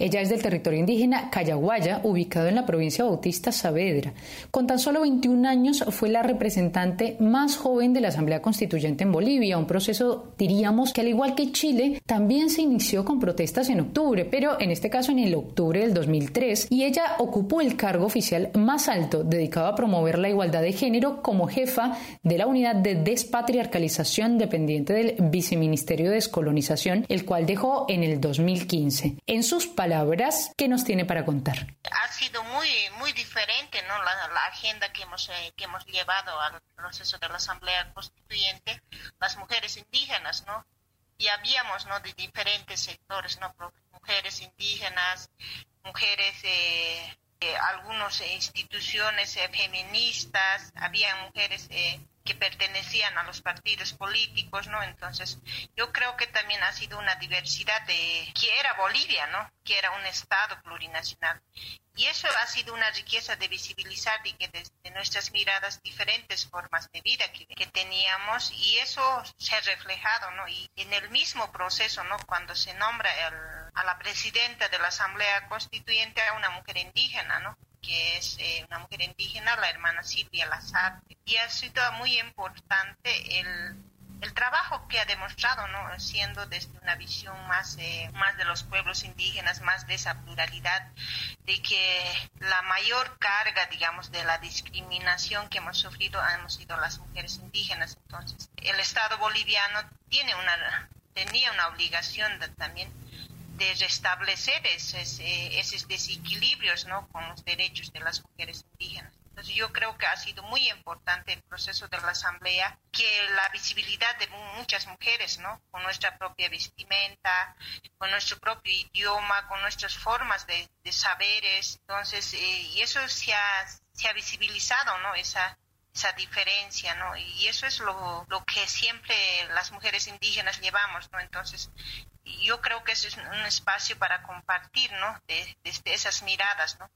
Ella es del territorio indígena Cayaguaya, ubicado en la provincia Bautista Saavedra. Con tan solo 21 años fue la representante más joven de la Asamblea Constituyente en Bolivia, un proceso, diríamos, que al igual que Chile, también se inició con protestas en octubre, pero en este caso en el octubre del 2003, y ella ocupó el cargo oficial más alto dedicado a promover la igualdad de género como jefa de la unidad de despatriarcalización dependiente del Viceministerio de Descolonización, el cual dejó en el 2015. En sus palabras, ¿qué nos tiene para contar? Ha sido muy, muy diferente ¿no? la, la agenda que hemos, eh, que hemos llevado al proceso de la Asamblea Constituyente, las mujeres indígenas, ¿no? Y habíamos, ¿no? De diferentes sectores, ¿no? Mujeres indígenas, mujeres, eh, eh, algunas instituciones eh, feministas, había mujeres eh, que pertenecían a los partidos políticos, ¿no? Entonces, yo creo que también ha sido una diversidad de que era Bolivia, ¿no? Que era un estado plurinacional. Y eso ha sido una riqueza de visibilizar y que desde nuestras miradas diferentes formas de vida que, teníamos y eso se ha reflejado, ¿no? Y en el mismo proceso, ¿no? Cuando se nombra el, a la presidenta de la Asamblea Constituyente a una mujer indígena, ¿no? Que es eh, una mujer indígena, la hermana Silvia Lazar. Y ha sido muy importante el, el trabajo que ha demostrado, ¿no? siendo desde una visión más, eh, más de los pueblos indígenas, más de esa pluralidad, de que la mayor carga, digamos, de la discriminación que hemos sufrido hemos sido las mujeres indígenas. Entonces, el Estado boliviano tiene una, tenía una obligación también de restablecer esos, esos desequilibrios ¿no? con los derechos de las mujeres indígenas. Entonces yo creo que ha sido muy importante el proceso de la Asamblea, que la visibilidad de muchas mujeres, ¿no? Con nuestra propia vestimenta, con nuestro propio idioma, con nuestras formas de, de saberes. Entonces, eh, y eso se ha, se ha visibilizado, ¿no? Esa, esa diferencia, ¿no? Y eso es lo, lo que siempre las mujeres indígenas llevamos, ¿no? Entonces, yo creo que ese es un espacio para compartir, ¿no? Desde de, de esas miradas, ¿no?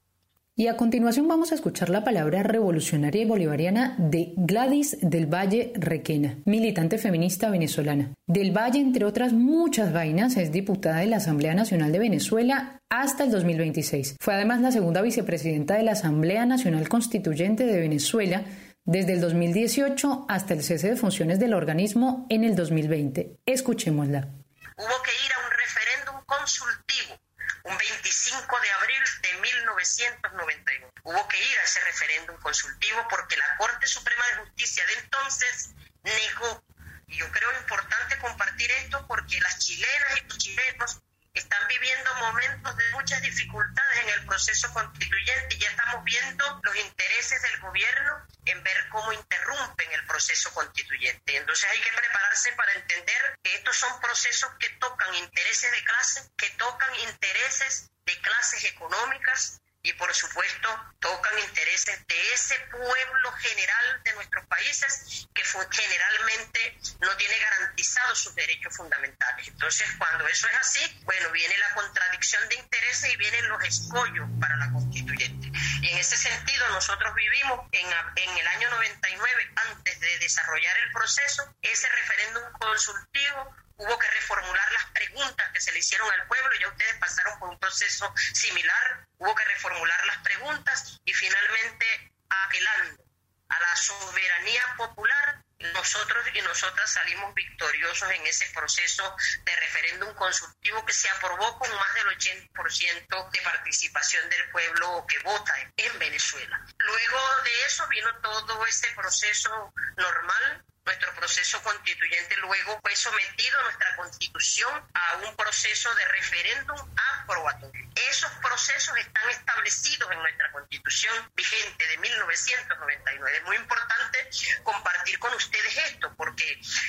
Y a continuación vamos a escuchar la palabra revolucionaria y bolivariana de Gladys del Valle Requena, militante feminista venezolana. Del Valle, entre otras muchas vainas, es diputada de la Asamblea Nacional de Venezuela hasta el 2026. Fue además la segunda vicepresidenta de la Asamblea Nacional Constituyente de Venezuela desde el 2018 hasta el cese de funciones del organismo en el 2020. Escuchémosla. Hubo que ir a un referéndum consultivo un 25 de abril de 1991. Hubo que ir a ese referéndum consultivo porque la Corte Suprema de Justicia de entonces negó. Y yo creo importante compartir esto porque las chilenas y los chilenos están viviendo momentos de muchas dificultades en el proceso constituyente y ya estamos viendo los intereses del gobierno en ver cómo interrumpen el proceso constituyente. Entonces hay que prepararse para entender que estos son procesos que tocan intereses de clase, que tocan intereses de clases económicas, y por supuesto tocan intereses de ese pueblo general de nuestros países que generalmente no tiene garantizados sus derechos fundamentales. Entonces, cuando eso es así, bueno, viene la contradicción de intereses y vienen los escollos para la constituyente. En ese sentido, nosotros vivimos en, en el año 99, antes de desarrollar el proceso, ese referéndum consultivo hubo que reformular las preguntas que se le hicieron al pueblo, ya ustedes pasaron por un proceso similar, hubo que reformular las preguntas y finalmente apelando a la soberanía popular, nosotros y nosotras salimos victoriosos en ese proceso de referéndum consultivo que se aprobó con más del 80% de participación del pueblo que vota en Venezuela. Luego de eso vino todo ese proceso normal nuestro proceso constituyente luego fue sometido a nuestra constitución a un proceso de referéndum aprobatorio. Esos procesos están establecidos en nuestra constitución vigente de 1999. Es muy importante compartir con ustedes esto, porque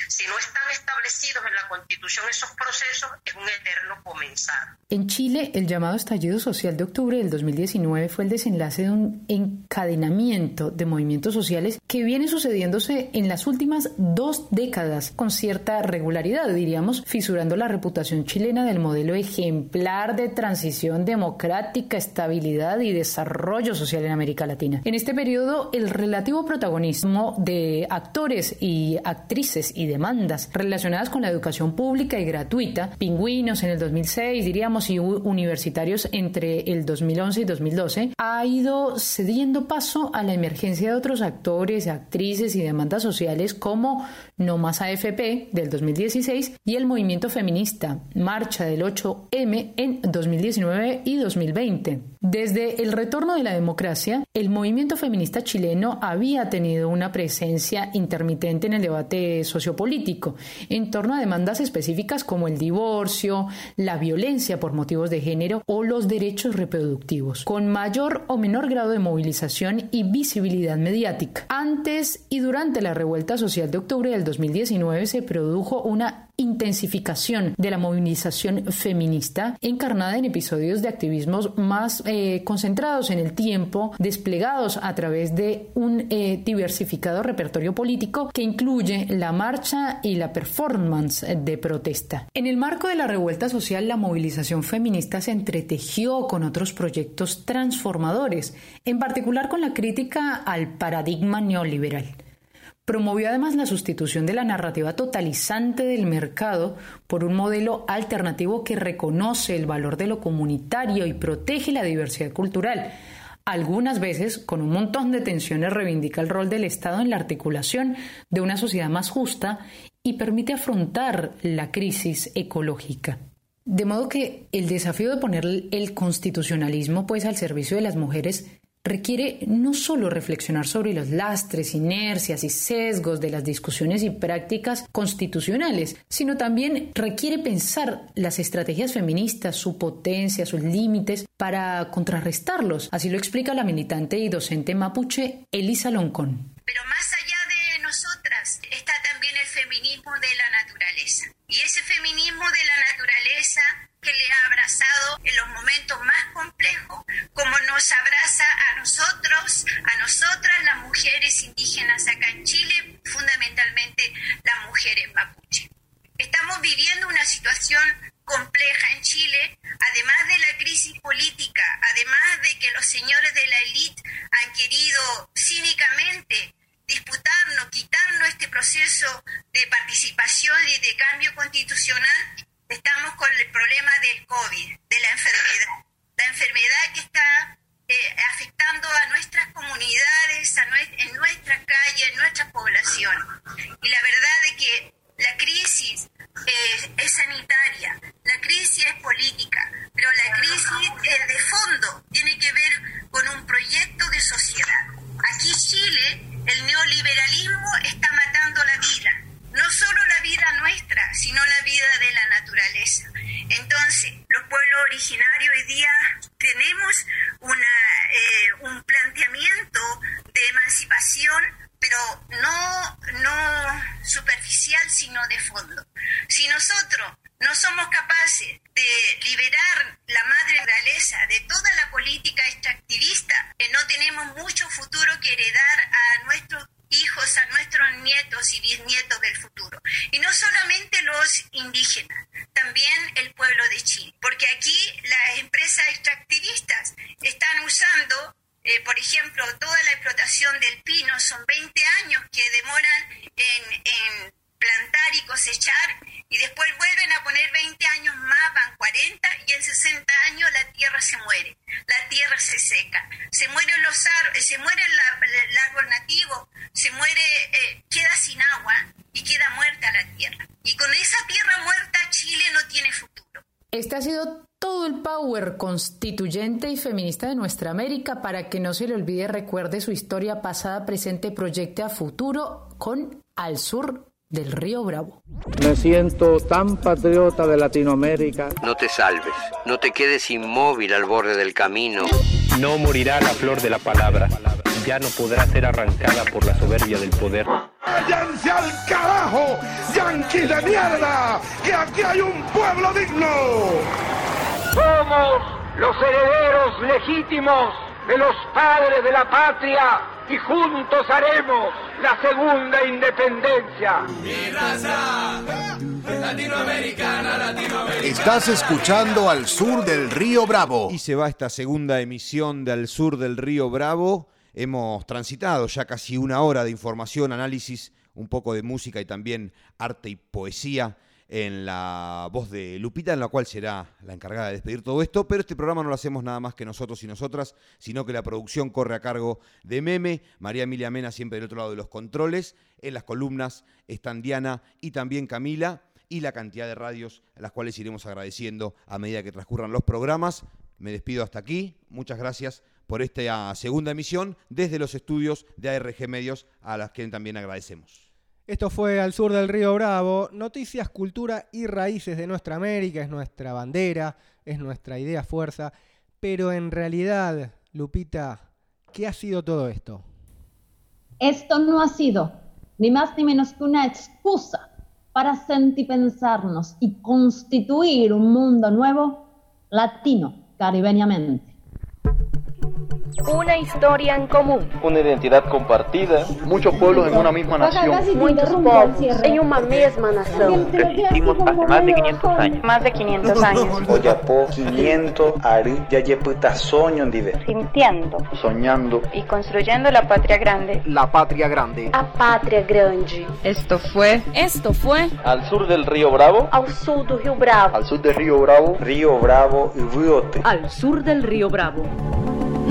si no están establecidos en la constitución esos procesos, es un eterno comenzar. En Chile, el llamado estallido social de octubre del 2019 fue el desenlace de un encadenamiento de movimientos sociales que viene sucediéndose en las últimas dos décadas con cierta regularidad, diríamos, fisurando la reputación chilena del modelo ejemplar de transición democrática, estabilidad y desarrollo social en América Latina. En este periodo, el relativo protagonismo de actores y actrices y demandas relacionadas con la educación pública y gratuita, pingüinos en el 2006, diríamos, y universitarios entre el 2011 y 2012, ha ido cediendo paso a la emergencia de otros actores, actrices y demandas sociales como No Más AFP del 2016 y el movimiento feminista Marcha del 8M en 2019 y 2020. Desde el retorno de la democracia, el movimiento feminista chileno había tenido una presencia intermitente en el debate sociopolítico en torno a demandas específicas como el divorcio, la violencia por motivos de género o los derechos reproductivos, con mayor o menor grado de movilización y visibilidad mediática. Antes y durante la revuelta social de octubre del 2019 se produjo una intensificación de la movilización feminista encarnada en episodios de activismos más eh, concentrados en el tiempo, desplegados a través de un eh, diversificado repertorio político que incluye la marcha y la performance de protesta. En el marco de la revuelta social, la movilización feminista se entretejió con otros proyectos transformadores, en particular con la crítica al paradigma neoliberal. Promovió además la sustitución de la narrativa totalizante del mercado por un modelo alternativo que reconoce el valor de lo comunitario y protege la diversidad cultural. Algunas veces, con un montón de tensiones, reivindica el rol del Estado en la articulación de una sociedad más justa y permite afrontar la crisis ecológica. De modo que el desafío de poner el constitucionalismo pues al servicio de las mujeres requiere no solo reflexionar sobre los lastres, inercias y sesgos de las discusiones y prácticas constitucionales, sino también requiere pensar las estrategias feministas, su potencia, sus límites, para contrarrestarlos. Así lo explica la militante y docente mapuche Elisa Loncón. Pero más allá de nosotras está también el feminismo de la naturaleza. Y ese feminismo de la naturaleza que le ha abrazado en los momentos más complejos, como nos abraza a nosotros, a nosotras, las mujeres indígenas acá en Chile, fundamentalmente las mujeres mapuche. Estamos viviendo una situación compleja en Chile, además de la crisis política, además de que los señores de la élite han querido cínicamente disputarnos, quitarnos este proceso de participación y de cambio constitucional, estamos con el problema del COVID, de la enfermedad. La enfermedad que está eh, afectando a nuestras comunidades, a en nuestra calle, en nuestra población. Y la verdad es que la crisis eh, es sanitaria, la crisis es política, pero la crisis eh, de fondo tiene que ver con un proyecto de sociedad. Aquí Chile, el neoliberalismo está matando la vida no solo la vida nuestra, sino la vida de la naturaleza. Entonces, los pueblos originarios hoy día tenemos una, eh, un planteamiento de emancipación, pero no, no superficial, sino de fondo. Si nosotros no somos capaces de liberar la madre naturaleza de toda la política extractivista, eh, no tenemos mucho futuro que heredar a nuestros hijos, a nuestros nietos y bisnietos del futuro. Y no solamente los indígenas, también el pueblo de Chile, porque aquí las empresas extractivistas están usando, eh, por ejemplo, ejemplo, toda la explotación del pino son 20 años que demoran en, en plantar y cosechar y después vuelven a poner 20 años más, van 40 y en 60 años la tierra se muere, la tierra se seca, se mueren los árboles, se muere el, el árbol nativo, se muere, eh, queda sin agua y queda muerta la tierra. Y con esa tierra muerta Chile no tiene futuro. Este ha sido todo el power constituyente y feminista de nuestra América. Para que no se le olvide, recuerde su historia pasada, presente, proyecte a futuro con Al Sur del Río Bravo. Me siento tan patriota de Latinoamérica. No te salves, no te quedes inmóvil al borde del camino. No morirá la flor de la palabra, ya no podrá ser arrancada por la soberbia del poder. ¡Váyanse al carajo, yanquis de mierda! ¡Que aquí hay un pueblo digno! Somos los herederos legítimos de los padres de la patria y juntos haremos la segunda independencia. Mi raza, latinoamericana, latinoamericana. Estás escuchando al sur del río Bravo. Y se va esta segunda emisión de Al sur del río Bravo. Hemos transitado ya casi una hora de información, análisis, un poco de música y también arte y poesía en la voz de Lupita, en la cual será la encargada de despedir todo esto, pero este programa no lo hacemos nada más que nosotros y nosotras, sino que la producción corre a cargo de Meme, María Emilia Mena siempre del otro lado de los controles, en las columnas están Diana y también Camila, y la cantidad de radios a las cuales iremos agradeciendo a medida que transcurran los programas. Me despido hasta aquí, muchas gracias por esta segunda emisión desde los estudios de ARG Medios, a las que también agradecemos. Esto fue Al Sur del Río Bravo. Noticias, cultura y raíces de nuestra América. Es nuestra bandera, es nuestra idea fuerza. Pero en realidad, Lupita, ¿qué ha sido todo esto? Esto no ha sido ni más ni menos que una excusa para sentipensarnos y constituir un mundo nuevo latino, caribeñamente. Una historia en común. Una identidad compartida. Muchos pueblos en una misma nación. Muchos povos en una misma nación. Resistimos hace más de 500 años. Más de 500 años. Oyapo 500 ari yayeputa soño ndive. Sintiendo Soñando. y construyendo la patria grande. La patria grande. A patria grande. Esto fue. Esto fue. Al sur del río Bravo. Ao sul do Rio Bravo. Al sur del río Bravo. Río Bravo y. Al sur del río Bravo.